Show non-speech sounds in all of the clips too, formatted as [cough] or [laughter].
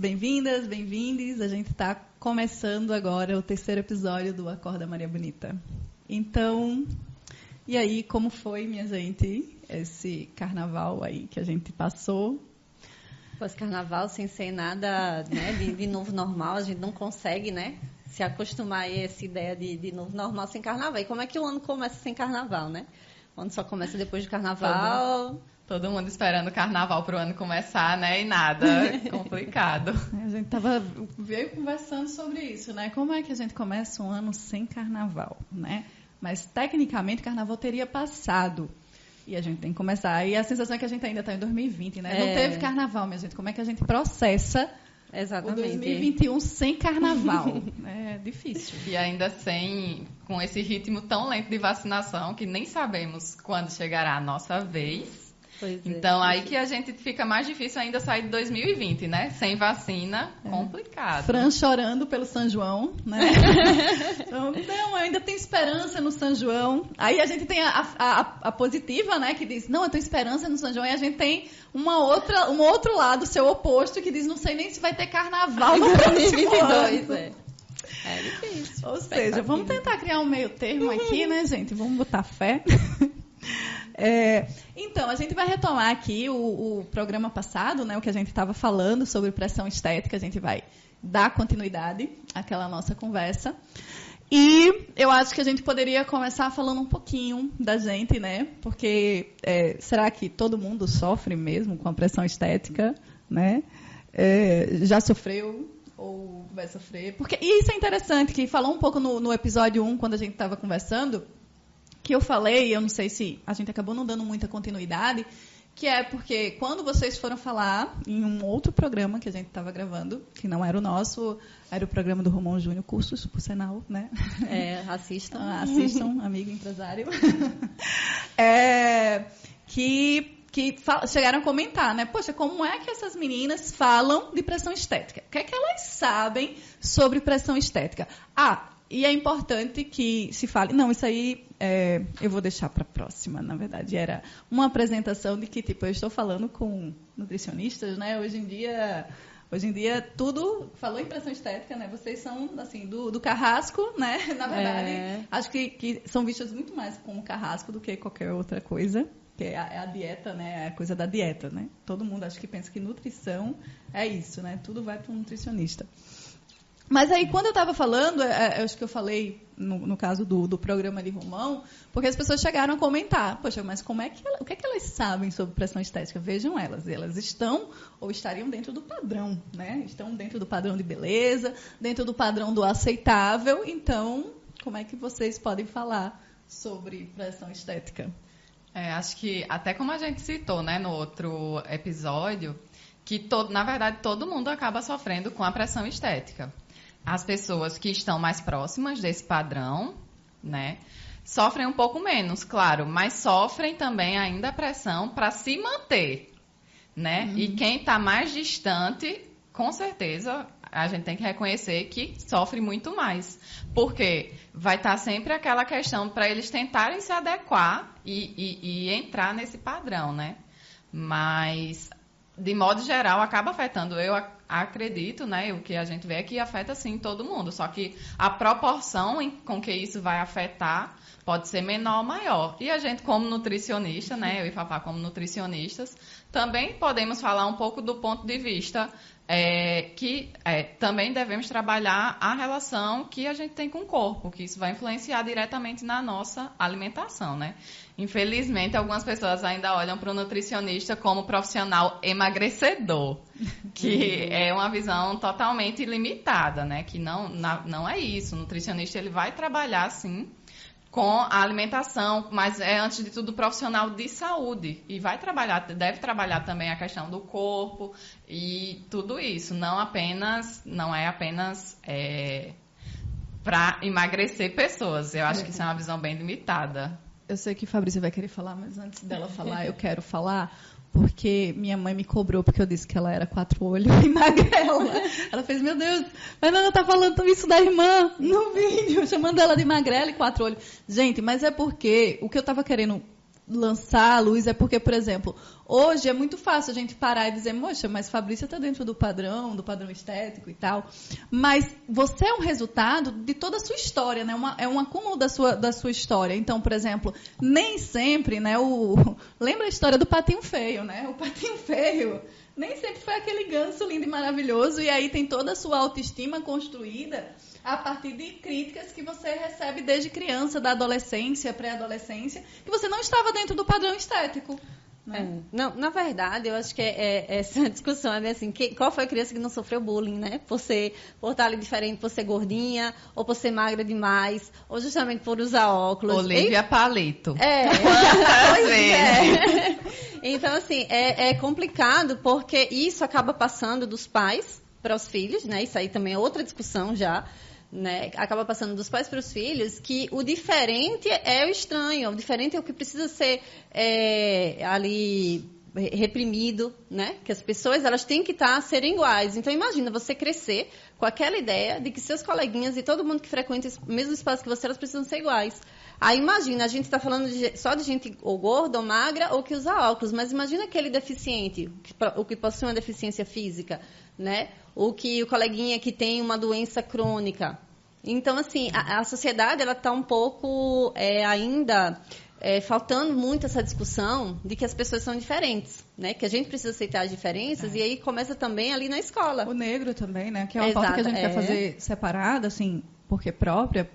Bem-vindas, bem-vindes. A gente está começando agora o terceiro episódio do Acorda Maria Bonita. Então, e aí, como foi, minha gente, esse carnaval aí que a gente passou? Pós-carnaval, sem ser nada né, de, de, novo normal, a gente não consegue, né? Se acostumar a essa ideia de, de novo normal sem carnaval. E como é que o ano começa sem carnaval, né? O ano só começa depois do carnaval. Todo mundo esperando o carnaval para o ano começar, né? E nada, [laughs] complicado. A gente tava veio conversando sobre isso, né? Como é que a gente começa um ano sem carnaval, né? Mas tecnicamente o carnaval teria passado. E a gente tem que começar. E a sensação é que a gente ainda está em 2020, né? É. Não teve carnaval, minha gente. Como é que a gente processa Exatamente. o 2021 sem carnaval? [laughs] é difícil. E ainda sem, com esse ritmo tão lento de vacinação, que nem sabemos quando chegará a nossa vez. Pois é. então, é. aí que a gente fica mais difícil ainda sair de 2020, né? Sem vacina, é. complicado. Fran chorando pelo São João, né? [laughs] então, não, ainda tem esperança no São João. Aí a gente tem a, a, a, positiva, né? Que diz, não, eu tenho esperança no São João. E a gente tem uma outra, um outro lado, seu oposto, que diz, não sei nem se vai ter carnaval no [laughs] 2022, é. É difícil. Ou seja, vamos tentar criar um meio termo aqui, né, gente? Vamos botar fé. [laughs] É, então, a gente vai retomar aqui o, o programa passado, né, o que a gente estava falando sobre pressão estética, a gente vai dar continuidade àquela nossa conversa. E eu acho que a gente poderia começar falando um pouquinho da gente, né? Porque é, será que todo mundo sofre mesmo com a pressão estética, né? É, já sofreu ou vai sofrer? Porque e isso é interessante que falou um pouco no, no episódio 1 quando a gente estava conversando que eu falei, eu não sei se a gente acabou não dando muita continuidade, que é porque quando vocês foram falar em um outro programa que a gente estava gravando, que não era o nosso, era o programa do Romão Júnior Cursos, por sinal, né? É, assistam. [laughs] assistam, amigo empresário. [laughs] é, que que chegaram a comentar, né? Poxa, como é que essas meninas falam de pressão estética? O que é que elas sabem sobre pressão estética? Ah, e é importante que se fale. Não, isso aí é, eu vou deixar para a próxima, na verdade. Era uma apresentação de que, tipo, eu estou falando com nutricionistas, né? Hoje em dia. Hoje em dia, tudo falou em pressão estética, né? Vocês são, assim, do, do carrasco, né? [laughs] Na verdade, é. acho que, que são vistas muito mais como carrasco do que qualquer outra coisa que é a, é a, dieta, né? É a coisa da dieta, né? Todo mundo acho que pensa que nutrição é isso, né? Tudo vai para um nutricionista. Mas aí, quando eu estava falando, é, é, acho que eu falei no, no caso do, do, programa de Romão, porque as pessoas chegaram a comentar, poxa, mas como é que ela, o que é que elas sabem sobre pressão estética? Vejam elas, elas estão ou estariam dentro do padrão, né? Estão dentro do padrão de beleza, dentro do padrão do aceitável. Então, como é que vocês podem falar sobre pressão estética? É, acho que até como a gente citou, né, no outro episódio, que todo, na verdade todo mundo acaba sofrendo com a pressão estética as pessoas que estão mais próximas desse padrão, né? Sofrem um pouco menos, claro, mas sofrem também ainda a pressão para se manter, né? Uhum. E quem está mais distante, com certeza, a gente tem que reconhecer que sofre muito mais. Porque vai estar tá sempre aquela questão para eles tentarem se adequar e, e, e entrar nesse padrão, né? Mas de modo geral, acaba afetando. Eu acredito, né? O que a gente vê é que afeta sim todo mundo. Só que a proporção em, com que isso vai afetar pode ser menor ou maior. E a gente, como nutricionista, né? Eu e Fafá, como nutricionistas, também podemos falar um pouco do ponto de vista é, que é, também devemos trabalhar a relação que a gente tem com o corpo, que isso vai influenciar diretamente na nossa alimentação, né? Infelizmente, algumas pessoas ainda olham para o nutricionista como profissional emagrecedor, que é uma visão totalmente limitada, né? Que não, não é isso. O nutricionista ele vai trabalhar, sim, com a alimentação, mas é antes de tudo profissional de saúde e vai trabalhar, deve trabalhar também a questão do corpo e tudo isso, não apenas, não é apenas é, para emagrecer pessoas. Eu acho que isso é uma visão bem limitada. Eu sei que Fabrícia vai querer falar, mas antes dela falar, eu quero falar porque minha mãe me cobrou porque eu disse que ela era quatro olhos [laughs] e magrela. Ela fez, meu Deus, mas não tá falando isso da irmã no vídeo, chamando ela de magrela e quatro olhos. Gente, mas é porque o que eu estava querendo lançar à luz é porque, por exemplo, hoje é muito fácil a gente parar e dizer, moxa, mas Fabrícia está dentro do padrão, do padrão estético e tal. Mas você é um resultado de toda a sua história, né? Uma, é um acúmulo da sua, da sua história. Então, por exemplo, nem sempre, né? O, [laughs] lembra a história do patinho feio, né? O patinho feio nem sempre foi aquele ganso lindo e maravilhoso, e aí tem toda a sua autoestima construída a partir de críticas que você recebe desde criança, da adolescência, pré-adolescência, que você não estava dentro do padrão estético. Né? É. Não, na verdade, eu acho que é, é, essa [laughs] discussão é assim, que, qual foi a criança que não sofreu bullying, né? Por ser, por estar ali diferente, por ser gordinha, ou por ser magra demais, ou justamente por usar óculos. Olivia e... Palito. É, [laughs] pois é. [laughs] Então, assim, é, é complicado porque isso acaba passando dos pais para os filhos, né? Isso aí também é outra discussão já. Né, acaba passando dos pais para os filhos, que o diferente é o estranho, o diferente é o que precisa ser é, ali reprimido, né? Que as pessoas elas têm que estar tá, iguais. Então imagina você crescer com aquela ideia de que seus coleguinhas e todo mundo que frequenta o mesmo espaço que você elas precisam ser iguais. Aí imagina, a gente está falando de, só de gente ou gorda ou magra ou que usa óculos, mas imagina aquele deficiente, o que possui uma deficiência física, né? O que o coleguinha que tem uma doença crônica. Então, assim, a, a sociedade ela está um pouco é, ainda é, faltando muito essa discussão de que as pessoas são diferentes, né? Que a gente precisa aceitar as diferenças é. e aí começa também ali na escola. O negro também, né? Que é uma Exato, pauta que a gente é. quer fazer separada, assim, porque própria,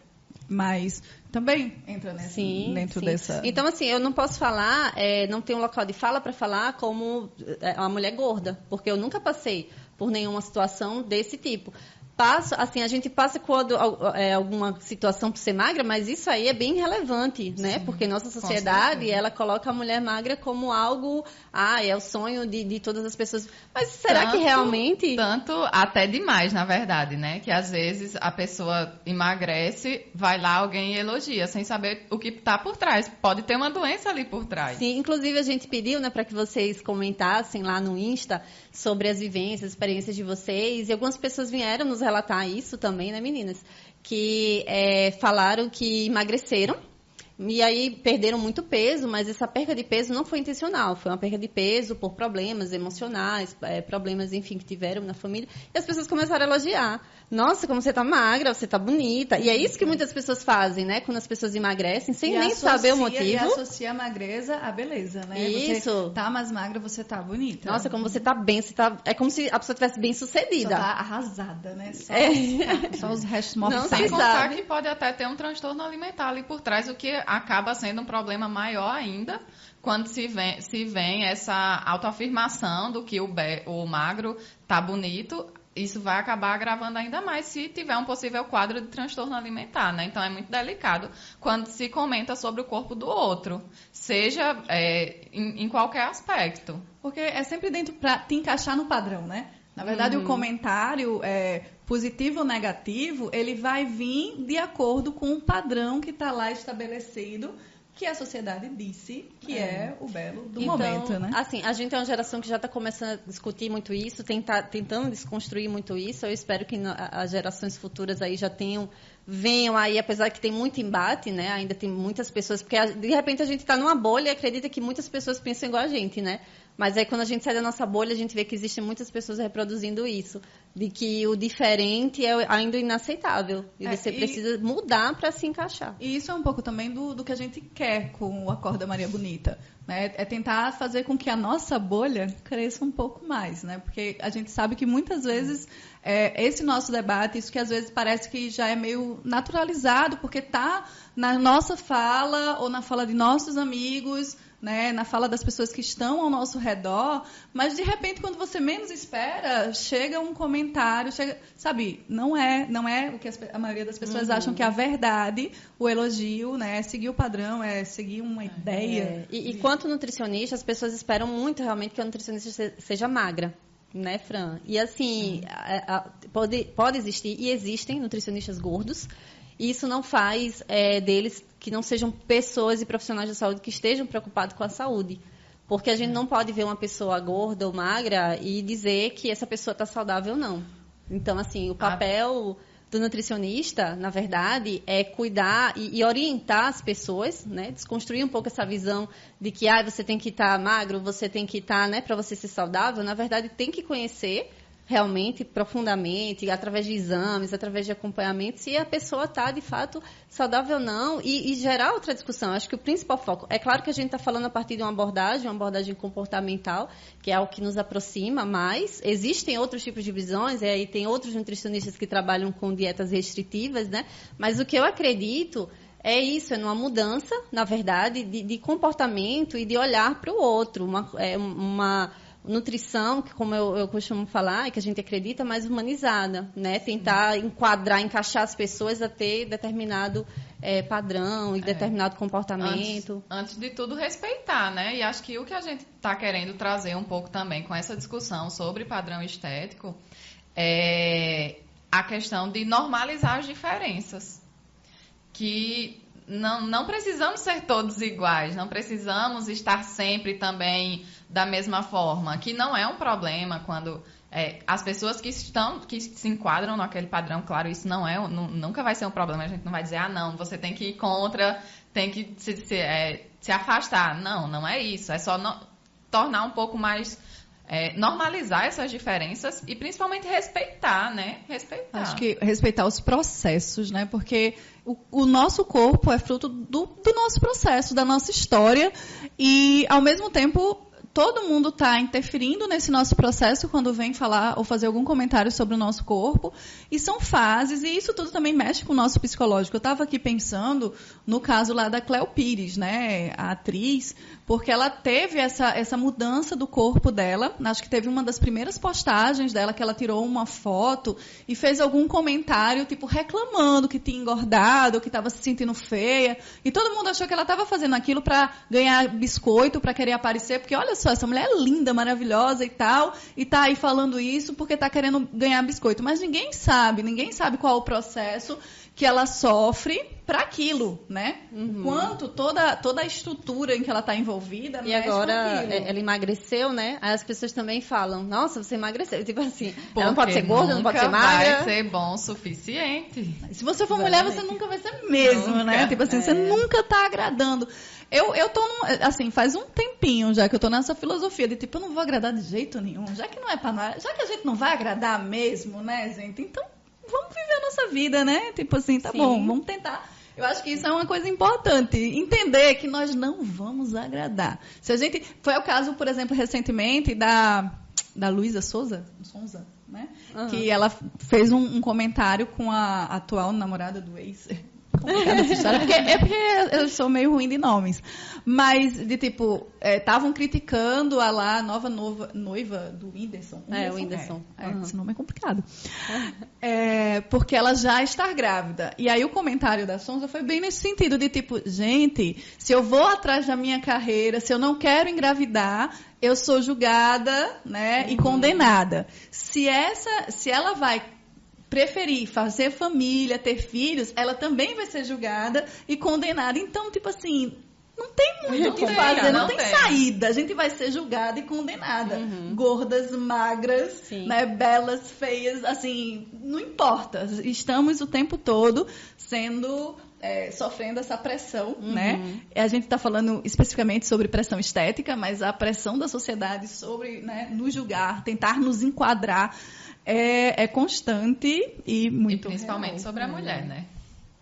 mas também entra sim, dentro sim. dessa. Então, assim, eu não posso falar, é, não tenho um local de fala para falar como é, uma mulher gorda, porque eu nunca passei por nenhuma situação desse tipo passa, assim, a gente passa quando é, alguma situação por ser magra, mas isso aí é bem relevante, né? Sim, Porque nossa sociedade, ela coloca a mulher magra como algo, ah, é o sonho de, de todas as pessoas. Mas será tanto, que realmente... Tanto, até demais, na verdade, né? Que às vezes a pessoa emagrece, vai lá, alguém elogia, sem saber o que está por trás. Pode ter uma doença ali por trás. Sim, inclusive a gente pediu, né, para que vocês comentassem lá no Insta sobre as vivências, experiências de vocês, e algumas pessoas vieram nos relatar isso também, né, meninas? Que é, falaram que emagreceram e aí perderam muito peso, mas essa perda de peso não foi intencional, foi uma perda de peso por problemas emocionais, é, problemas, enfim, que tiveram na família. E as pessoas começaram a elogiar. Nossa, como você tá magra, você tá bonita. E é isso que muitas pessoas fazem, né? Quando as pessoas emagrecem, sem e nem associa, saber o motivo. E associa a magreza à beleza, né? Isso. Você tá mais magra, você tá bonita. Nossa, como você tá bem, você tá... É como se a pessoa tivesse bem sucedida. Só tá arrasada, né? Só, é. [laughs] só os restos mortos. Não, sem contar que pode até ter um transtorno alimentar ali por trás, o que acaba sendo um problema maior ainda quando se vem, se vem essa autoafirmação do que o, be, o magro tá bonito, isso vai acabar agravando ainda mais se tiver um possível quadro de transtorno alimentar, né? Então é muito delicado quando se comenta sobre o corpo do outro, seja é, em, em, qualquer aspecto. Porque é sempre dentro para te encaixar no padrão, né? Na verdade, uhum. o comentário é, positivo ou negativo, ele vai vir de acordo com o padrão que está lá estabelecido que a sociedade disse que é, é o belo do então, momento, né? Assim, a gente é uma geração que já está começando a discutir muito isso, tentar, tentando desconstruir muito isso. Eu espero que as gerações futuras aí já tenham venham aí, apesar que tem muito embate, né? Ainda tem muitas pessoas, porque de repente a gente está numa bolha e acredita que muitas pessoas pensam igual a gente, né? Mas aí quando a gente sai da nossa bolha, a gente vê que existem muitas pessoas reproduzindo isso. De que o diferente é ainda inaceitável. E é, você e... precisa mudar para se encaixar. E isso é um pouco também do, do que a gente quer com o Acorda Maria Bonita. Né? É tentar fazer com que a nossa bolha cresça um pouco mais, né? Porque a gente sabe que muitas vezes é, esse nosso debate, isso que às vezes parece que já é meio naturalizado, porque está na nossa fala ou na fala de nossos amigos, né, na fala das pessoas que estão ao nosso redor, mas de repente quando você menos espera, chega um comentário, chega, sabe, não é, não é o que as, a maioria das pessoas uhum. acham que é a verdade, o elogio, né, é seguir o padrão, é seguir uma é. ideia. É. E, e quanto nutricionista, as pessoas esperam muito realmente que a nutricionista seja magra né, Fran? E assim, a, a, pode, pode existir, e existem nutricionistas gordos, e isso não faz é, deles que não sejam pessoas e profissionais de saúde que estejam preocupados com a saúde. Porque a gente não pode ver uma pessoa gorda ou magra e dizer que essa pessoa está saudável, não. Então, assim, o papel do nutricionista, na verdade, é cuidar e, e, orientar as pessoas, né? Desconstruir um pouco essa visão de que ah, você tem que estar tá magro, você tem que estar, tá, né, para você ser saudável. Na verdade, tem que conhecer realmente profundamente, através de exames, através de acompanhamento, se a pessoa está de fato saudável ou não, e, e, gerar outra discussão. Acho que o principal foco, é claro que a gente está falando a partir de uma abordagem, uma abordagem comportamental, que é o que nos aproxima, mas existem outros tipos de visões, e aí tem outros nutricionistas que trabalham com dietas restritivas, né? Mas o que eu acredito é isso, é uma mudança, na verdade, de, de comportamento e de olhar para o outro, uma, é, uma nutrição, que como eu, eu costumo falar, que a gente acredita, mais humanizada, né? Tentar enquadrar, encaixar as pessoas a ter determinado é, padrão e é. determinado comportamento. Antes, antes, de tudo, respeitar, né? E acho que o que a gente está querendo trazer um pouco também com essa discussão sobre padrão estético é a questão de normalizar as diferenças. Que não, não precisamos ser todos iguais, não precisamos estar sempre também da mesma forma, que não é um problema quando é, as pessoas que estão, que se enquadram naquele padrão, claro, isso não é, não, nunca vai ser um problema, a gente não vai dizer, ah, não, você tem que ir contra, tem que se, se, é, se afastar. Não, não é isso, é só no, tornar um pouco mais é, normalizar essas diferenças e principalmente respeitar, né? Respeitar. Acho que respeitar os processos, né? Porque o, o nosso corpo é fruto do, do nosso processo, da nossa história e, ao mesmo tempo, todo mundo está interferindo nesse nosso processo quando vem falar ou fazer algum comentário sobre o nosso corpo. E são fases, e isso tudo também mexe com o nosso psicológico. Eu estava aqui pensando no caso lá da Cleo Pires, né, a atriz, porque ela teve essa, essa mudança do corpo dela. Acho que teve uma das primeiras postagens dela que ela tirou uma foto e fez algum comentário, tipo, reclamando que tinha engordado, que estava se sentindo feia. E todo mundo achou que ela estava fazendo aquilo para ganhar biscoito, para querer aparecer, porque olha só, essa mulher é linda, maravilhosa e tal, e tá aí falando isso porque tá querendo ganhar biscoito. Mas ninguém sabe, ninguém sabe qual é o processo que ela sofre para aquilo, né? Uhum. Quanto toda, toda a estrutura em que ela está envolvida. E agora ela emagreceu, né? Aí as pessoas também falam, nossa, você emagreceu. Tipo assim, Porque ela não pode ser gorda, não pode ser magra. vai ser bom o suficiente. Se você for Exatamente. mulher, você nunca vai ser mesmo, nunca. né? Tipo assim, é. você nunca está agradando. Eu, eu tô, num, assim, faz um tempinho já que eu tô nessa filosofia de tipo, eu não vou agradar de jeito nenhum. Já que não é pra nós, já que a gente não vai agradar mesmo, né, gente? Então, vamos viver a nossa vida, né? Tipo assim, tá Sim. bom, vamos tentar. Eu acho que isso é uma coisa importante. Entender que nós não vamos agradar. Se a gente. Foi o caso, por exemplo, recentemente da, da Luísa Souza, Souza, né? Uhum. Que ela fez um, um, comentário com a atual namorada do ex complicada essa história, porque, é porque eu sou meio ruim de nomes. Mas, de tipo, estavam é, criticando a lá, nova, noiva do Whindersson. É, o Whindersson. É, uhum. Esse nome é complicado. É, porque ela já está grávida. E aí o comentário da Sonza foi bem nesse sentido, de tipo, gente, se eu vou atrás da minha carreira, se eu não quero engravidar, eu sou julgada, né, uhum. e condenada. Se essa, se ela vai preferir fazer família, ter filhos, ela também vai ser julgada e condenada. Então, tipo assim, não tem muito o que fazer, não, não tem, tem, saída. A gente vai ser julgada e condenada. Uhum. Gordas, magras, né, belas, feias, assim, não importa. Estamos o tempo todo sendo é, sofrendo essa pressão, uhum. né? A gente está falando especificamente sobre pressão estética, mas a pressão da sociedade sobre né, nos julgar, tentar nos enquadrar é, é constante e muito. E principalmente real. sobre a mulher, né?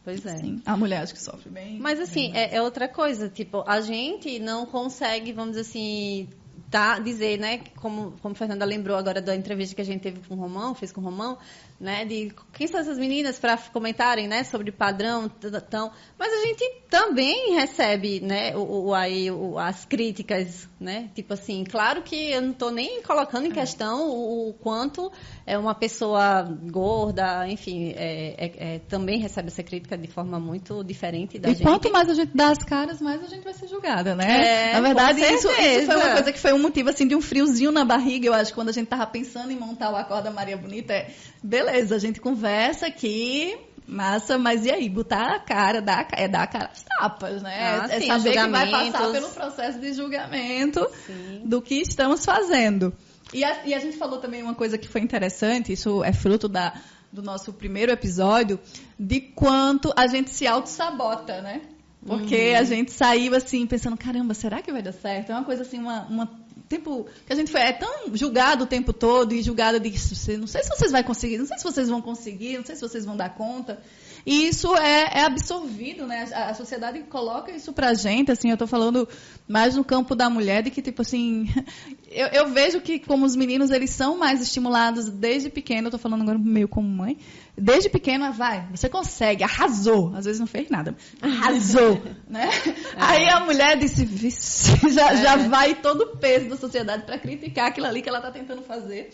Pois é. Sim, a mulher acho que sofre bem. Mas assim, é, é, outra coisa, tipo, a gente não consegue, vamos dizer assim, tá, dizer, né, como, como a Fernanda lembrou agora da entrevista que a gente teve com o Romão, fez com o Romão, né, de quem são essas meninas para comentarem, né, sobre padrão, tão, mas a gente também recebe, né, o, o aí o, as críticas, né, tipo assim, claro que eu não estou nem colocando em é. questão o, o, quanto é uma pessoa gorda, enfim, é, é, é, também recebe essa crítica de forma muito diferente da e gente. E quanto mais a gente dá as caras, mais a gente vai ser julgada, né? É, na verdade, isso, isso, foi uma coisa que foi um motivo assim de um friozinho na barriga, eu acho, quando a gente tava pensando em montar o Acorda Maria Bonita, é, beleza, a gente conversa aqui, Massa, mas e aí? Botar a cara, dar, é dar a cara às tapas, né? Ah, é sim, saber que vai passar pelo processo de julgamento sim. do que estamos fazendo. E a, e a, gente falou também uma coisa que foi interessante, isso é fruto da, do nosso primeiro episódio de quanto a gente se auto-sabota, né? Porque uhum. a gente saiu assim, pensando, caramba, será que vai dar certo? É uma coisa assim, uma, uma tempo que a gente foi é tão julgado o tempo todo e julgado de não sei se vocês vão conseguir, não sei se vocês vão conseguir, não sei se vocês vão dar conta. E isso é, é absorvido, né? A, a, sociedade coloca isso pra gente, assim, eu tô falando mais no campo da mulher, de que, tipo assim, [laughs] eu, eu vejo que como os meninos, eles são mais estimulados desde pequeno, eu tô falando agora meio como mãe, desde pequeno, vai, você consegue, arrasou. Às vezes não fez nada, arrasou, [laughs] né? É. Aí a mulher disse, [laughs] já, é. já vai todo o peso da sociedade para criticar aquilo ali que ela está tentando fazer.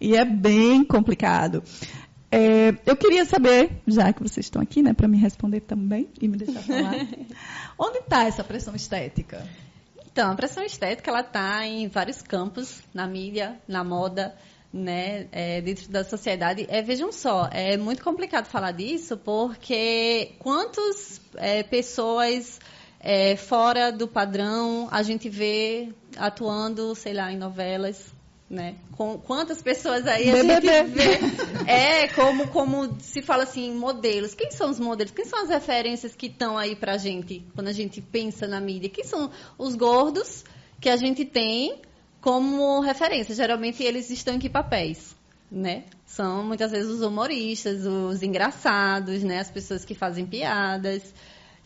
E é bem complicado. É, eu queria saber, já que vocês estão aqui, né, para me responder também e me deixar falar, [laughs] onde está essa pressão estética? Então, a pressão estética ela está em vários campos, na mídia, na moda, né, é, dentro da sociedade. É, vejam só, é muito complicado falar disso porque quantas é, pessoas é, fora do padrão a gente vê atuando, sei lá, em novelas, né? Com quantas pessoas aí a gente vê é como como se fala assim modelos. Quem são os modelos? Quem são as referências que estão aí pra gente quando a gente pensa na mídia? Quem são os gordos que a gente tem como referência? Geralmente eles estão em que papéis, né? São muitas vezes os humoristas, os engraçados, né? As pessoas que fazem piadas.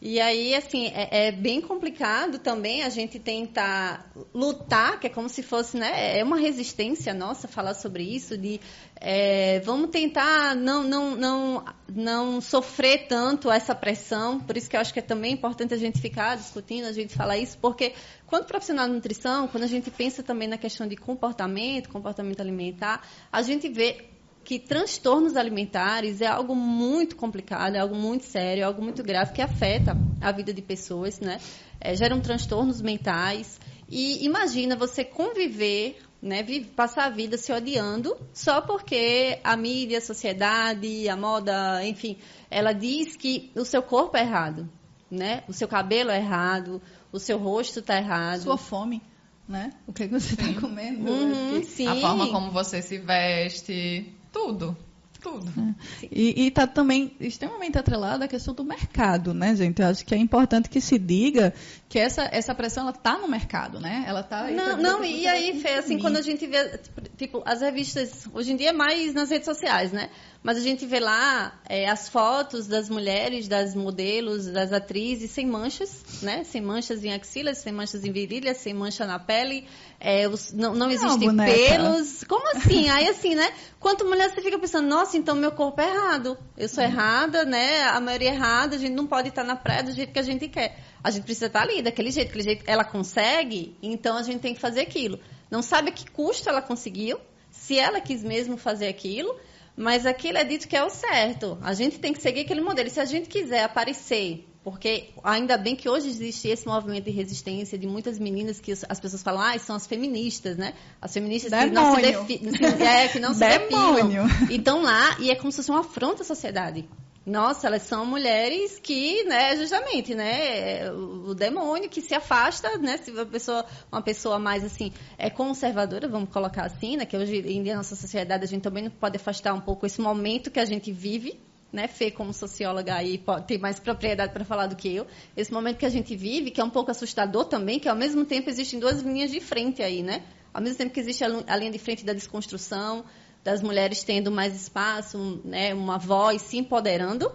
E aí, assim, é, é, bem complicado também a gente tentar lutar, que é como se fosse, né? É uma resistência nossa falar sobre isso, de é, vamos tentar não, não, não, não sofrer tanto essa pressão. Por isso que eu acho que é também importante a gente ficar discutindo, a gente falar isso, porque quando profissional de nutrição, quando a gente pensa também na questão de comportamento, comportamento alimentar, a gente vê que transtornos alimentares é algo muito complicado, é algo muito sério, é algo muito grave que afeta a vida de pessoas, né? É, geram transtornos mentais. E imagina você conviver, né, passar a vida se odiando só porque a mídia, a sociedade, a moda, enfim, ela diz que o seu corpo é errado, né? O seu cabelo é errado, o seu rosto está errado. Sua fome né? O que você está comendo. Uhum, a forma como você se veste. Tudo. Tudo. É. E está também extremamente atrelada a questão do mercado, né, gente? Eu acho que é importante que se diga que essa, essa pressão ela está no mercado, né? Ela tá Não, não e aí, Fê, assim, quando a gente vê, tipo, as revistas, hoje em dia é mais nas redes sociais, né? Mas a gente vê lá é, as fotos das mulheres, das modelos, das atrizes sem manchas, né? Sem manchas em axilas, sem manchas em virilhas, sem mancha na pele. É, os, não, não existem não, pelos. Como assim? Aí assim, né? Quanto mulher você fica pensando, nossa, então meu corpo é errado. Eu sou uhum. errada, né? A maioria é errada, a gente não pode estar na praia do jeito que a gente quer. A gente precisa estar ali, daquele jeito, daquele jeito. Ela consegue, então a gente tem que fazer aquilo. Não sabe a que custo ela conseguiu, se ela quis mesmo fazer aquilo mas aquilo é dito que é o certo. A gente tem que seguir aquele modelo. E se a gente quiser aparecer, porque ainda bem que hoje existe esse movimento de resistência de muitas meninas que as pessoas falam, ah, são as feministas, né? As feministas Demônio. que não se, defi é, que não se [laughs] depilam. E estão lá e é como se fosse uma afronta à sociedade. Nossa, elas são mulheres que, né, justamente, né, o, demônio que se afasta, né, se uma pessoa, uma pessoa mais assim, é conservadora, vamos colocar assim, né, que hoje em dia nossa sociedade a gente também não pode afastar um pouco esse momento que a gente vive, né, Fê, como socióloga aí, pode ter mais propriedade para falar do que eu, esse momento que a gente vive, que é um pouco assustador também, que ao mesmo tempo existem duas linhas de frente aí, né, ao mesmo tempo que existe a linha de frente da desconstrução, das mulheres tendo mais espaço, né, uma voz, se empoderando.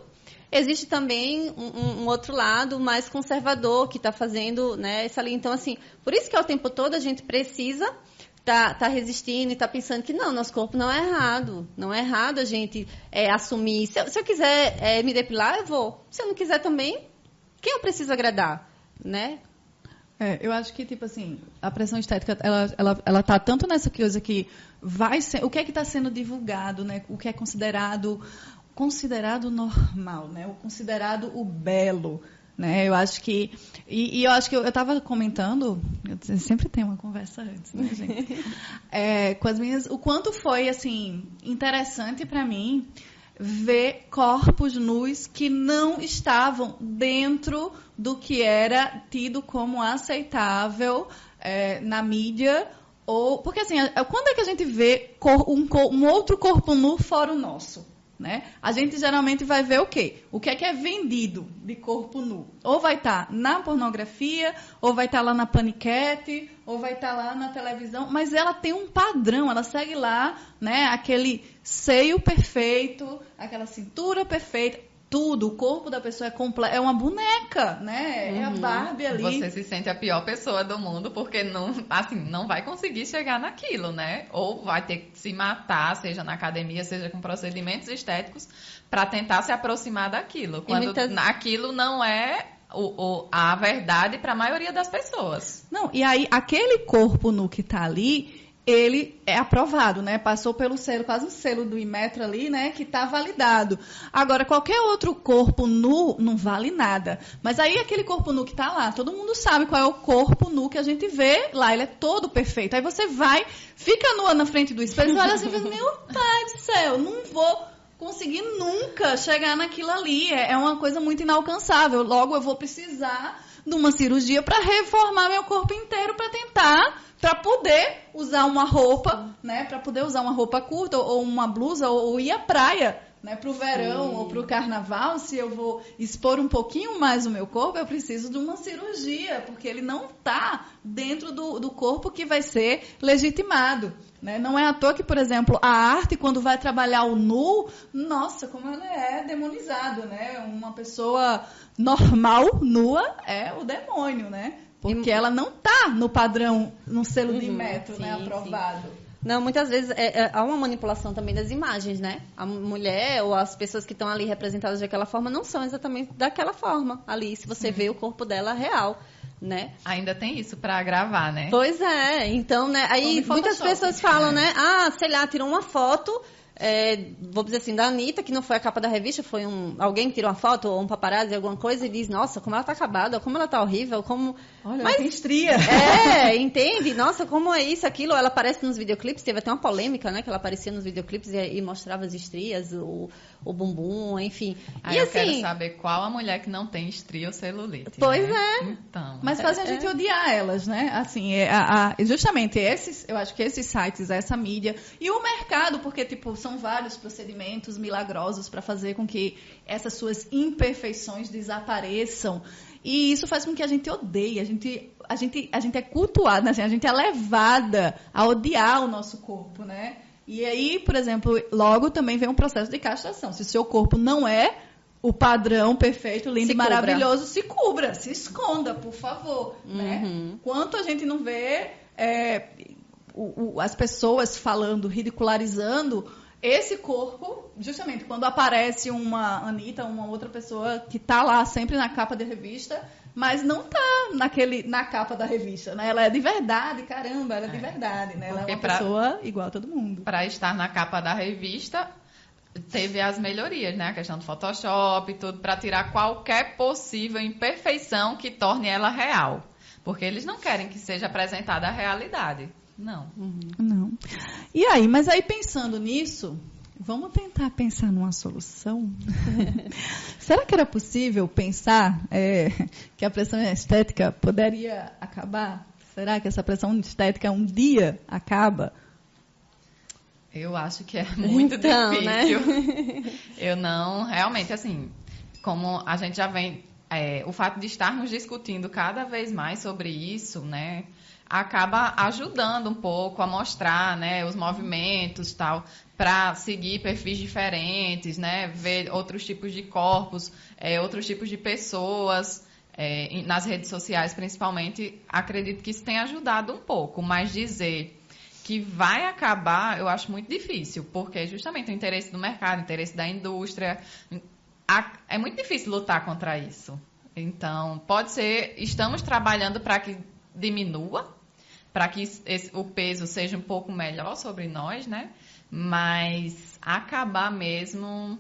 Existe também um, um outro lado mais conservador que está fazendo né, essa linha. Então, assim, por isso que ao tempo todo a gente precisa tá, tá resistindo e tá pensando que não, nosso corpo não é errado. Não é errado a gente é, assumir. Se eu, se eu quiser é, me depilar, eu vou. Se eu não quiser também, quem eu preciso agradar? Né? É, eu acho que, tipo assim, a pressão estética, ela, ela, ela tá tanto nessa coisa que vai ser, o que é que está sendo divulgado, né? O que é considerado, considerado normal, né? O considerado o belo, né? Eu acho que, e, e eu acho que eu estava comentando, eu sempre tem uma conversa antes, né, gente? [laughs] É, com as minhas, o quanto foi, assim, interessante para mim ver corpos nus que não estavam dentro do que era tido como aceitável é, na mídia. Ou, porque assim, quando é que a gente vê um, um, outro corpo nu fora o nosso? Né? A gente geralmente vai ver o quê? O que é que é vendido de corpo nu? Ou vai estar tá na pornografia, ou vai estar tá lá na paniquete, ou vai estar tá lá na televisão, mas ela tem um padrão, ela segue lá, né, aquele seio perfeito, aquela cintura perfeita tudo, o corpo da pessoa é completo, é uma boneca, né? Uhum. É a uhum. Barbie ali. Você se sente a pior pessoa do mundo porque não, assim, não vai conseguir chegar naquilo, né? Ou vai ter que se matar, seja na academia, seja com procedimentos estéticos, para tentar se aproximar daquilo. Quando muitas... aquilo não é o, o, a verdade para a maioria das pessoas. Não, e aí aquele corpo nu que está ali, ele é aprovado, né? Passou pelo selo, quase um selo do Imetro ali, né? Que está validado. Agora, qualquer outro corpo nu não vale nada. Mas aí aquele corpo nu que está lá, todo mundo sabe qual é o corpo nu que a gente vê lá, ele é todo perfeito. Aí você vai, fica nua na frente do espelho e olha assim, meu pai do céu, não vou conseguir nunca chegar naquilo ali. É, é uma coisa muito inalcançável. Logo eu vou precisar de uma cirurgia para reformar meu corpo inteiro para tentar para poder usar uma roupa, né? Para poder usar uma roupa curta ou uma blusa ou, ou ir à praia, né? Para o verão Sim. ou para o carnaval, se eu vou expor um pouquinho mais o meu corpo, eu preciso de uma cirurgia, porque ele não está dentro do, do corpo que vai ser legitimado. Né? Não é à toa que, por exemplo, a arte, quando vai trabalhar o nu, nossa, como ela é demonizada, né? Uma pessoa normal, nua, é o demônio, né? Porque ela não está no padrão, no selo uhum, de metro, né, aprovado. Sim. Não, muitas vezes é, é, há uma manipulação também das imagens, né? A mulher ou as pessoas que estão ali representadas daquela forma não são exatamente daquela forma ali, se você vê o corpo dela real. Né? Ainda tem isso para gravar, né? Pois é, então, né? Aí muitas pessoas falam, né? Ah, sei lá, tirou uma foto é, vou dizer assim, da Anitta, que não foi a capa da revista, foi um alguém que tirou uma foto ou um paparazzi, alguma coisa, e diz, nossa, como ela tá acabada, como ela tá horrível, como... Olha, Mas, tem estria. É, entende? Nossa, como é isso, aquilo, ela aparece nos videoclipes, teve até uma polêmica, né, que ela aparecia nos videoclipes e, e mostrava as estrias, o, o bumbum, enfim. Aí e eu assim, quero saber qual a mulher que não tem estria ou celulite. Pois né? é. Então. Mas faz a gente é. odiar elas, né? Assim, é, a, a, justamente esses, eu acho que esses sites, essa mídia e o mercado, porque tipo são vários procedimentos milagrosos para fazer com que essas suas imperfeições desapareçam. E isso faz com que a gente odeie, a gente, a gente, a gente é cultuada, assim, a gente é levada a odiar o nosso corpo, né? E aí, por exemplo, logo também vem um processo de castração. Se o seu corpo não é o padrão perfeito, lindo se e maravilhoso, se cubra, se esconda, por favor. Né? Uhum. Né? Quanto a gente não vê é, o, o, as pessoas falando, ridicularizando esse corpo, justamente quando aparece uma Anitta, uma outra pessoa que está lá sempre na capa de revista, mas não tá naquele, na capa da revista, né? Ela é de verdade, caramba, ela é, de é. verdade, né? Ela Porque é uma pra, pessoa igual a todo mundo. Para estar na capa da revista, teve as melhorias, né? A questão do Photoshop e tudo, para tirar qualquer possível imperfeição que torne ela real. Porque eles não querem que seja apresentada a realidade. Não. Uhum. Não. E aí, mas aí pensando nisso, Vamos tentar pensar numa solução. [laughs] Será que era possível pensar é, que a pressão estética poderia acabar? Será que essa pressão estética um dia acaba? Eu acho que é [laughs] muito então, né? difícil. Né? [laughs] Eu não, realmente, assim, como a gente já vem, é, o fato de estarmos discutindo cada vez mais sobre isso, né? acaba ajudando um pouco a mostrar, né, os movimentos tal, para seguir perfis diferentes, né, ver outros tipos de corpos, é, outros tipos de pessoas. É, nas redes sociais, principalmente, acredito que isso tem ajudado um pouco, mas dizer que vai acabar, eu acho muito difícil, porque justamente o interesse do mercado, o interesse da indústria, é muito difícil lutar contra isso. Então, pode ser, estamos trabalhando para que diminua, para que esse, o peso seja um pouco melhor sobre nós, né? Mas acabar mesmo.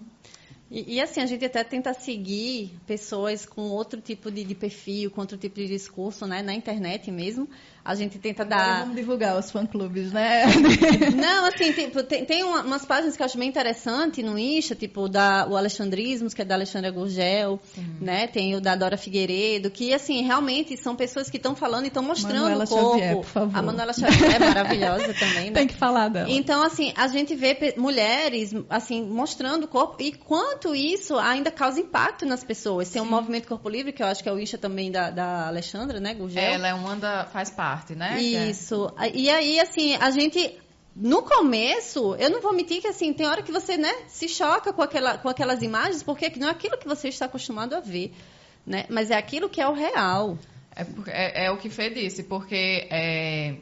E, e, assim, a gente até tenta seguir pessoas com outro tipo de, de, perfil, com outro tipo de discurso, né? Na internet mesmo. A gente tenta Agora dar. vamos divulgar os fã-clubes, né? [laughs] Não, assim, tem, tem uma- umas páginas que eu acho bem interessante no Insta, tipo da, o Alexandrismos, que é da Alexandra Gurgel, né? Tem o da Dora Figueiredo, que, assim, realmente são pessoas que estão falando e estão mostrando Manuela o corpo. Xavier, por favor. A Manuela Xavier é maravilhosa também, né? Tem que falar dela. Então, assim, a gente vê mulheres, assim, mostrando o corpo e quanto isso ainda causa impacto nas pessoas. Tem um movimento Corpo Livre, que eu acho que é o Insta também da, da Alexandra, né, Gurgel? Ela é uma da. faz parte, né? Que é- Isso. E aí, assim, a gente. No começo, eu não vou mentir que assim, tem hora que você, né, se choca com, aquela, com aquelas imagens, porque não é aquilo que você está acostumado a ver, né? Mas é aquilo que é o real. É, é- é o que Fê disse, porque é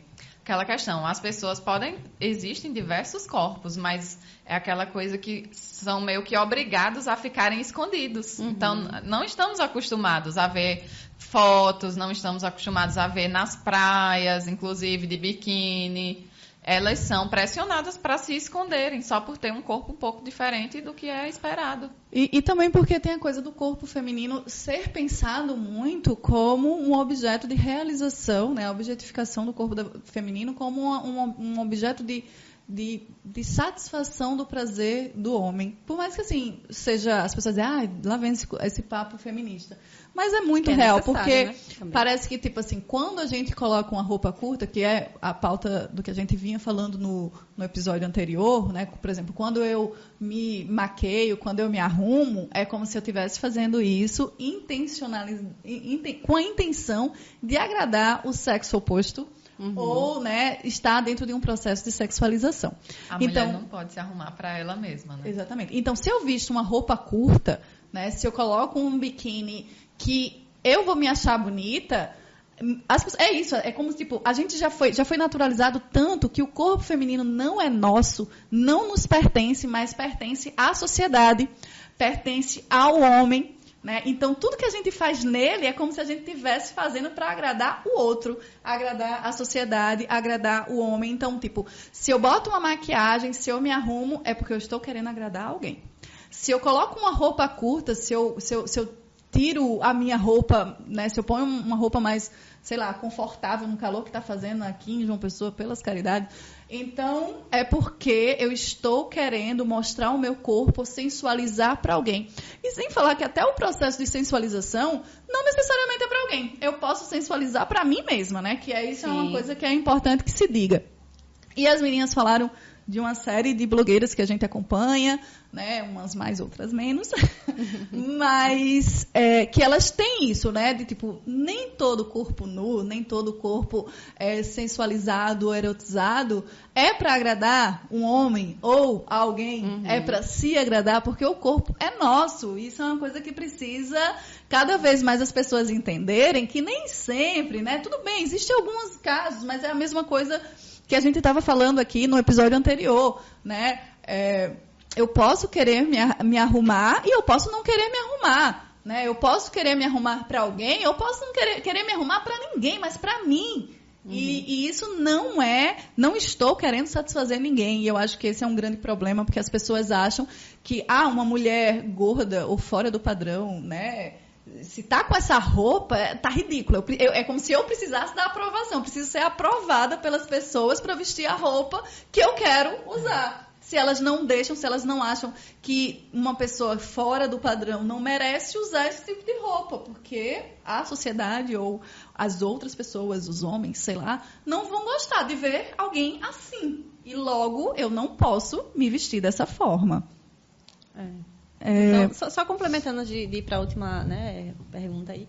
aquela questão, as pessoas podem. Existem diversos corpos, mas é aquela coisa que são meio que obrigados a ficarem escondidos. Uhum. Então, não estamos acostumados a ver fotos, não estamos acostumados a ver nas praias, inclusive de biquíni. Elas são pressionadas para se esconderem, só por ter um corpo um pouco diferente do que é esperado. E, e também porque tem a coisa do corpo feminino ser pensado muito como um objeto de realização, né? A objetificação do corpo feminino como um, um objeto de, de, de satisfação do prazer do homem. Por mais que assim, seja, as pessoas dizem, ah, lá vem esse, esse papo feminista. Mas é muito é real, porque né? Parece que, tipo assim, quando a gente coloca uma roupa curta, que é a pauta do que a gente vinha falando no, no episódio anterior, né? Por exemplo, quando eu me maqueio, quando eu me arrumo, é como se eu estivesse fazendo isso intencionaliz... com a intenção de agradar o sexo oposto. Ou, né, estar dentro de um processo de sexualização. A então, mulher não pode se arrumar para ela mesma, né? Exatamente. Então, se eu visto uma roupa curta, né, se eu coloco um biquíni que eu vou me achar bonita, as é isso, é como tipo, a gente já foi, já foi naturalizado tanto que o corpo feminino não é nosso, não nos pertence, mas pertence à sociedade, pertence ao homem. Né? Então, tudo que a gente faz nele é como se a gente estivesse fazendo para agradar o outro, agradar a sociedade, agradar o homem. Então, tipo, se eu boto uma maquiagem, se eu me arrumo, é porque eu estou querendo agradar alguém. Se eu coloco uma roupa curta, se eu, se eu, se eu tiro a minha roupa, né, se eu ponho uma roupa mais, sei lá, confortável no calor que está fazendo aqui em João Pessoa, pelas caridades, então é porque eu estou querendo mostrar o meu corpo, sensualizar para alguém. E sem falar que até o processo de sensualização não necessariamente é para alguém. Eu posso sensualizar para mim mesma, né? Que é isso é uma Sim. coisa que é importante que se diga. E as meninas falaram de uma série de blogueiras que a gente acompanha, né? Umas mais, outras menos. [laughs] Mas é, que elas têm isso, né? De tipo, nem todo corpo nu, nem todo corpo é, sensualizado, erotizado é para agradar um homem ou alguém, é para se agradar, porque o corpo é nosso. Isso é uma coisa que precisa cada vez mais as pessoas entenderem que nem sempre, né? Tudo bem, existem alguns casos, mas é a mesma coisa que a gente estava falando aqui no episódio anterior, né? É, eu posso querer me, me arrumar e eu posso não querer me arrumar, né? Eu posso querer me arrumar para alguém, eu posso não querer, querer me arrumar para ninguém, mas para mim. E, e isso não é, não estou querendo satisfazer ninguém. E eu acho que esse é um grande problema, porque as pessoas acham que, ah, uma mulher gorda ou fora do padrão, né? Se tá com essa roupa, é- tá ridículo. Eu eu- é como se eu precisasse da aprovação. Eu preciso ser aprovada pelas pessoas para vestir a roupa que eu quero usar. Se elas não deixam, se elas não acham que uma pessoa fora do padrão não merece usar esse tipo de roupa, porque a sociedade ou as outras pessoas, os homens, sei lá, não vão gostar de ver alguém assim. E logo eu não posso me vestir dessa forma. É. É, Então, só, só complementando de, de ir para a última né, pergunta aí.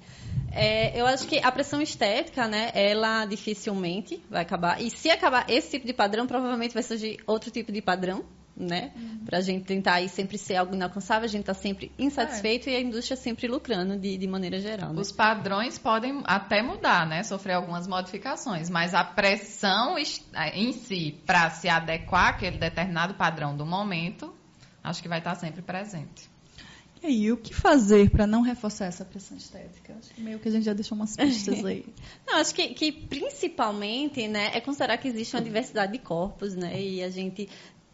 É, eu acho que a pressão estética, né, ela dificilmente vai acabar. E se acabar esse tipo de padrão, provavelmente vai surgir outro tipo de padrão, né? Pra gente tentar aí sempre ser algo inalcançável, a gente tá sempre insatisfeito e a indústria sempre lucrando de, de maneira geral. Né? Os padrões podem até mudar, né? Sofrer algumas modificações, mas a pressão es- em si para se adequar àquele determinado padrão do momento, acho que vai estar sempre presente. e aí, o que fazer para não reforçar essa pressão estética? Acho que meio que a gente já deixou umas pistas aí. [laughs] Não, acho que, que principalmente, né, é considerar que existe uma diversidade de corpos, né, e a gente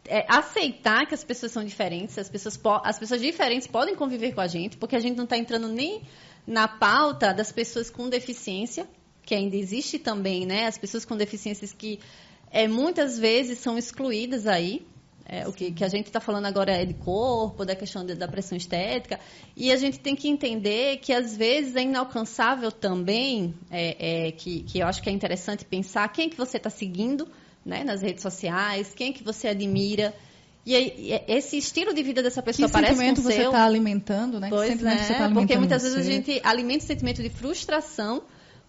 é, aceitar que as pessoas são diferentes, as pessoas, as pessoas diferentes podem conviver com a gente, porque a gente não está entrando nem na pauta das pessoas com deficiência, que ainda existe também, né? As pessoas com deficiências que é, muitas vezes são excluídas aí. É, o que, que, a gente está falando agora é de corpo, da questão de, da pressão estética. E a gente tem que entender que, às vezes, é inalcançável também, é, é, que, que eu acho que é interessante pensar quem é que você está seguindo né, nas redes sociais, quem é que você admira. E aí, esse estilo de vida dessa pessoa que parece com sentimento você está alimentando, né? Pois que sentimento é, você tá alimentando porque muitas você? vezes a gente alimenta o sentimento de frustração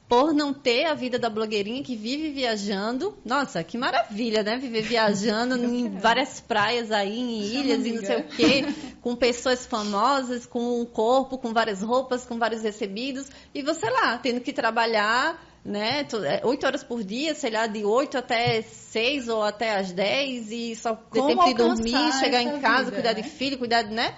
por não ter a vida da blogueirinha que vive viajando. Nossa, que maravilha, né? Viver viajando em [laughs] várias praias aí, em ilhas e não sei o quê, com pessoas famosas, com um corpo, com várias roupas, com vários recebidos. E você lá, tendo que trabalhar, né? é, Oito horas por dia, sei lá, de oito até seis ou até às dez e só ter Como tempo de dormir, chegar em casa, vida, cuidar né? de filho, cuidar, de- né?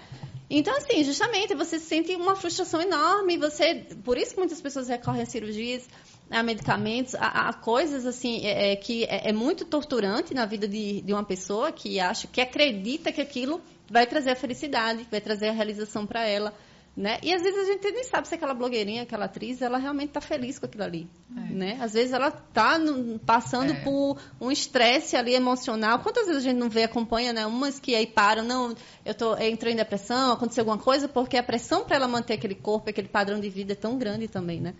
Então, assim, justamente, você sente uma frustração enorme. Você, por isso que muitas pessoas recorrem a cirurgias, a medicamentos, a, a coisas assim é, é, que é, é muito torturante na vida de, de uma pessoa que acha, que acredita que aquilo vai trazer a felicidade, vai trazer a realização para ela. Né? E às vezes a gente nem sabe se aquela blogueirinha, aquela atriz, ela realmente está feliz com aquilo ali. Né? Às vezes ela está passando É. por um estresse ali emocional. Quantas vezes a gente não vê, acompanha, né? Umas que aí param, não, eu tô, eu entrei em depressão, aconteceu alguma coisa, porque a pressão para ela manter aquele corpo, aquele padrão de vida é tão grande também, né?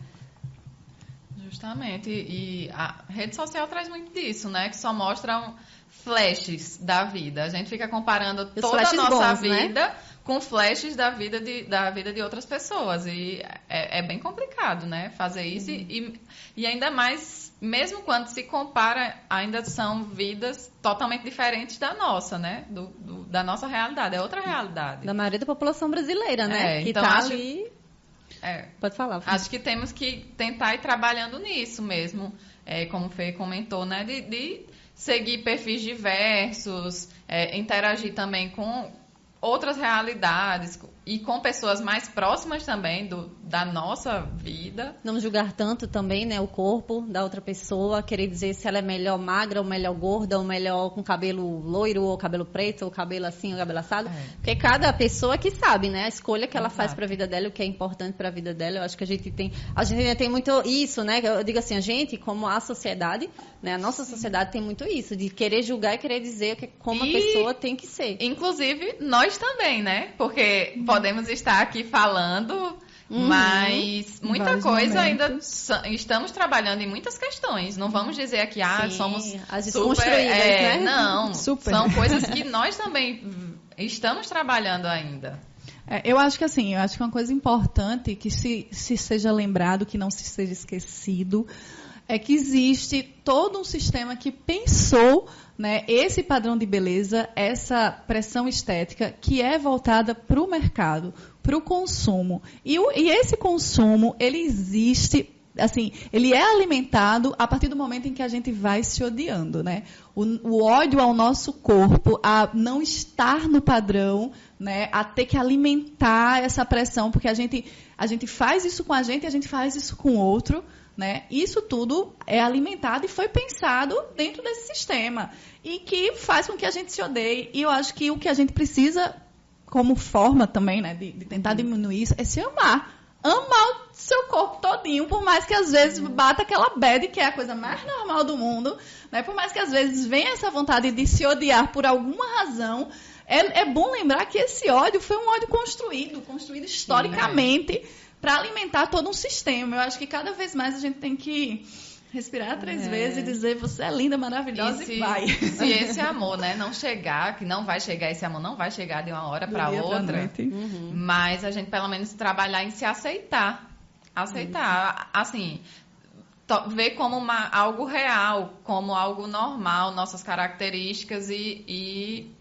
Justamente. E a rede social traz muito disso, né? Que só mostram flashes da vida. A gente fica comparando Os toda a nossa bons, né? Com flashes da vida de, da vida de outras pessoas. E é, é bem complicado, né? Fazer isso. E, e ainda mais, mesmo quando se compara, ainda são vidas totalmente diferentes da nossa, né? Do, do- da nossa realidade. É outra realidade. Da maioria da população brasileira, né? É, que então tá acho- ali. É. Pode falar. Fran. Acho que temos que tentar ir trabalhando nisso mesmo, é, como o Fê comentou, né? De, de seguir perfis diversos, é, interagir também com outras realidades e com pessoas mais próximas também do, da nossa vida. Não julgar tanto também, né, o corpo da outra pessoa, querer dizer se ela é melhor magra, ou melhor gorda, ou melhor com cabelo loiro, ou cabelo preto, ou cabelo assim, ou cabelo assado. É. Porque cada pessoa que sabe, né, a escolha que ela faz Exato. para a vida dela, o que é importante para a vida dela. Eu acho que a gente tem, a gente ainda tem muito isso, né? Eu digo assim, a gente, como a sociedade, né, a nossa sociedade tem muito isso de querer julgar e querer dizer como a E- pessoa tem que ser. Inclusive, nós também, né? Porque podemos estar aqui falando, Uhum. mas muita coisa ainda momentos. sa- estamos trabalhando em muitas questões. Não vamos dizer aqui, ah, Sim, somos as super, é, né? Não, [laughs] Super. são coisas que [laughs] nós também estamos trabalhando ainda. É, eu acho que assim, eu acho que uma coisa importante que se, se seja lembrado, que não se seja esquecido, é que existe todo um sistema que pensou né, esse padrão de beleza, essa pressão estética, que é voltada para o mercado, para o consumo. E, o- e esse consumo, ele existe assim, ele é alimentado a partir do momento em que a gente vai se odiando, né? O, o ódio ao nosso corpo, a não estar no padrão, né? A ter que alimentar essa pressão, porque a gente, a gente faz isso com a gente e a gente faz isso com o outro, né? Isso tudo é alimentado e foi pensado dentro desse sistema e que faz com que a gente se odeie. E eu acho que o que a gente precisa como forma também, né, de, de tentar diminuir isso, é se amar. Amar o seu corpo todinho, por mais que às vezes bata aquela bad, que é a coisa mais normal do mundo, né? Por mais que às vezes venha essa vontade de se odiar por alguma razão, é, é bom lembrar que esse ódio foi um ódio construído, construído historicamente para alimentar todo um sistema. Eu acho que cada vez mais a gente tem que respirar três É. vezes e dizer você é linda, maravilhosa e, se, vai. se esse amor, né, não chegar, que não vai chegar, esse amor não vai chegar de uma hora para outra. Uhum. Mas a gente pelo menos trabalhar em se aceitar. Aceitar. Assim, to- ver como uma, algo real, como algo normal, nossas características e. e,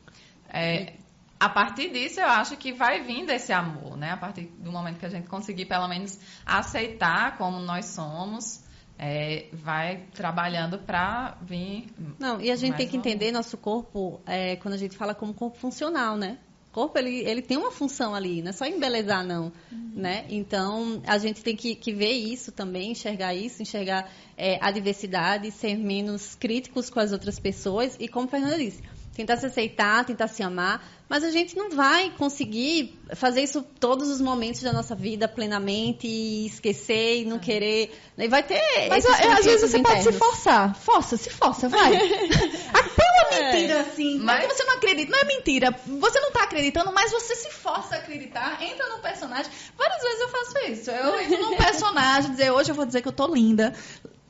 é, a partir disso, eu acho que vai vindo esse amor, né? A partir do momento que a gente conseguir, pelo menos, aceitar como nós somos, é, vai trabalhando para vir. Não, e a gente tem que entender nosso corpo é, quando a gente fala como corpo funcional, né? O corpo, ele, ele tem uma função ali, não é só embelezar, não. Né? Então, a gente tem que, que ver isso também, enxergar isso, enxergar é, a diversidade, ser menos críticos com as outras pessoas. E como a Fernanda disse, tentar se aceitar, tentar se amar, mas a gente não vai conseguir fazer isso todos os momentos da nossa vida plenamente e esquecer e não é. querer. E vai ter. Mas às vezes você internos. pode se forçar. Força, se força, vai. [laughs] Até uma é. mentira é. assim. Mas você não acredita. Não é mentira. Você não tá acreditando, mas você se força a acreditar. Entra no personagem. Várias vezes eu faço isso. Eu entro num [laughs] personagem, dizer hoje eu vou dizer que eu tô linda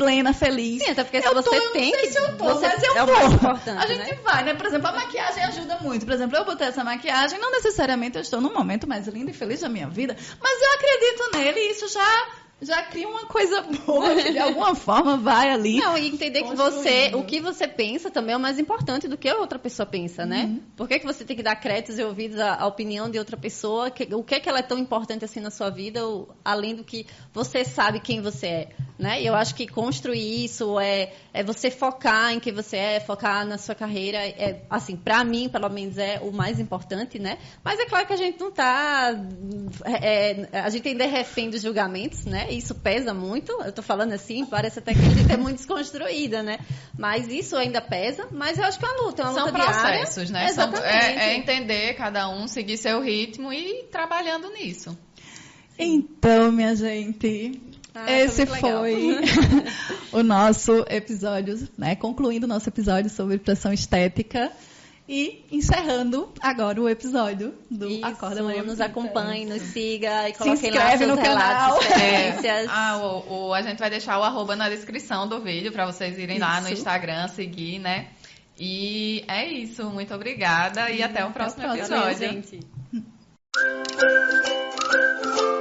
plena, feliz. Sim, até porque se eu você tô, tem eu não sei se eu tô, você mas eu é vou. A gente né? vai, né? Por exemplo, a maquiagem ajuda muito. Por exemplo, eu botei essa maquiagem, não necessariamente eu estou no momento mais lindo e feliz da minha vida, mas eu acredito nele e isso já já cria uma coisa boa, que [laughs] de alguma forma vai ali. Não, e entender que você, o que você pensa também é o mais importante do que a outra pessoa pensa, né? Uhum. Por que, que você tem que dar créditos e ouvidos à, à opinião de outra pessoa? Que, o que é que ela é tão importante assim na sua vida, ou, além do que você sabe quem você é, né? E eu acho que construir isso é, é você focar em quem você é, focar na sua carreira, é, assim, para mim, pelo menos, é o mais importante, né? Mas é claro que a gente não tá, é, é a gente ainda é refém dos julgamentos, né? isso pesa muito. Eu tô falando assim, parece até que a gente é muito desconstruída, né? Mas isso ainda pesa, mas eu acho que é uma luta, é uma São luta processos, diária. né? Exatamente. São, é, é entender cada um, seguir seu ritmo e ir trabalhando nisso. Então, minha gente, ah, Esse foi [laughs] o nosso episódio, né? Concluindo o nosso episódio sobre pressão estética. E encerrando agora o episódio do Isso, Acorda Maria. Nos acompanhe, nos siga e coloquem Se inscreve lá no canal. É, ah, o, o, a gente vai deixar o arroba na descrição do vídeo para vocês irem isso. lá no Instagram seguir, né? E é isso, muito obrigada e, e até o próximo até o próximo episódio. Próximo, gente. [laughs]